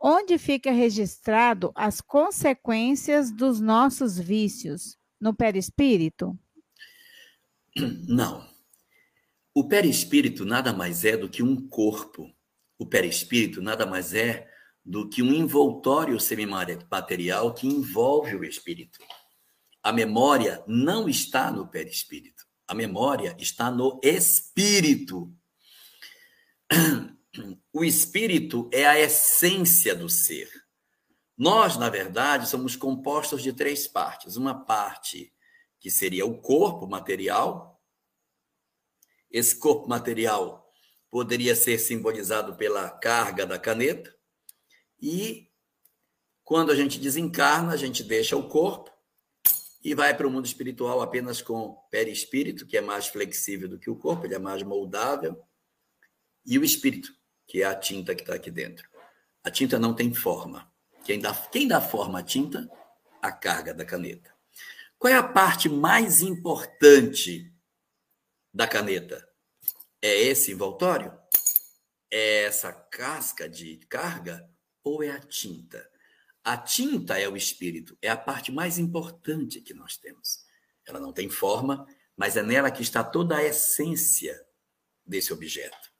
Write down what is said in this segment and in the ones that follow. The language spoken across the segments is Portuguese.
onde fica registrado as consequências dos nossos vícios? No perispírito? Não. O perispírito nada mais é do que um corpo. O perispírito nada mais é do que um envoltório semimaterial que envolve o espírito. A memória não está no perispírito. A memória está no espírito. O espírito é a essência do ser. Nós, na verdade, somos compostos de três partes. Uma parte que seria o corpo material. Esse corpo material poderia ser simbolizado pela carga da caneta. E quando a gente desencarna, a gente deixa o corpo e vai para o mundo espiritual apenas com perispírito, que é mais flexível do que o corpo, ele é mais moldável, e o espírito, que é a tinta que está aqui dentro. A tinta não tem forma. Quem dá, quem dá forma à tinta? A carga da caneta. Qual é a parte mais importante da caneta? É esse envoltório? É essa casca de carga? Ou é a tinta? A tinta é o espírito, é a parte mais importante que nós temos. Ela não tem forma, mas é nela que está toda a essência desse objeto.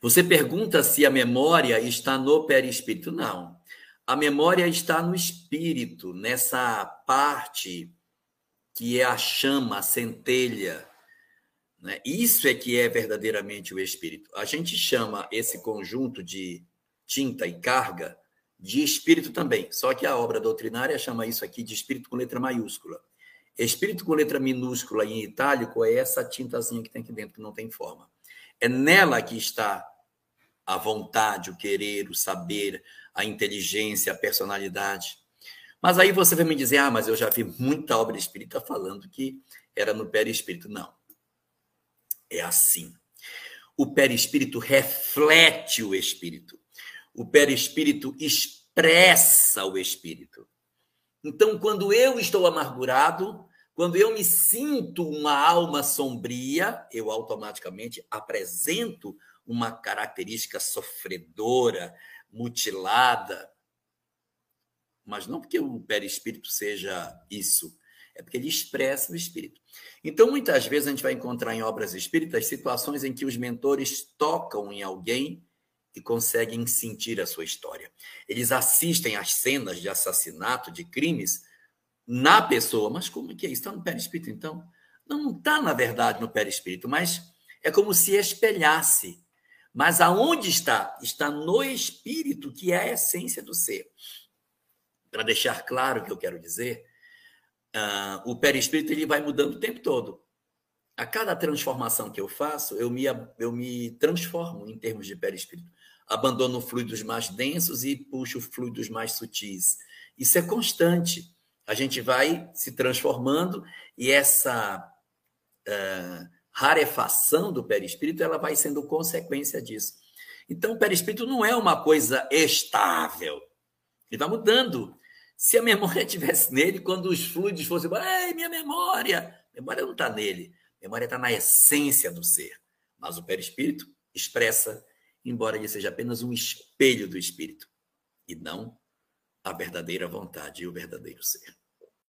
Você pergunta se a memória está no perispírito. Não. A memória está no espírito, nessa parte que é a chama, a centelha. Né? Isso é que é verdadeiramente o espírito. A gente chama esse conjunto de tinta e carga de espírito também. Só que a obra doutrinária chama isso aqui de espírito com letra maiúscula. Espírito com letra minúscula em itálico é essa tintazinha que tem aqui dentro, que não tem forma. É nela que está a vontade, o querer, o saber, a inteligência, a personalidade. Mas aí você vai me dizer, ah, mas eu já vi muita obra espírita falando que era no perispírito. Não. É assim. O perispírito reflete o espírito. O perispírito expressa o espírito. Então, quando eu estou amargurado, quando eu me sinto uma alma sombria, eu automaticamente apresento uma característica sofredora, mutilada. Mas não porque o perispírito seja isso, é porque ele expressa o espírito. Então, muitas vezes a gente vai encontrar em obras espíritas situações em que os mentores tocam em alguém e conseguem sentir a sua história. Eles assistem às cenas de assassinato, de crimes na pessoa. Mas como que é isso? Está no perispírito, então? Não, não está, na verdade, no perispírito, mas é como se espelhasse mas aonde está? Está no espírito, que é a essência do ser. Para deixar claro o que eu quero dizer, uh, o perispírito ele vai mudando o tempo todo. A cada transformação que eu faço, eu me, eu me transformo em termos de perispírito. Abandono fluidos mais densos e puxo fluidos mais sutis. Isso é constante. A gente vai se transformando e essa. Uh, rarefação do perispírito, ela vai sendo consequência disso. Então, o perispírito não é uma coisa estável. Ele vai mudando. Se a memória estivesse nele, quando os fluidos fossem, ei, minha memória! A memória não está nele. A memória está na essência do ser. Mas o perispírito expressa, embora ele seja apenas um espelho do espírito, e não a verdadeira vontade e o verdadeiro ser.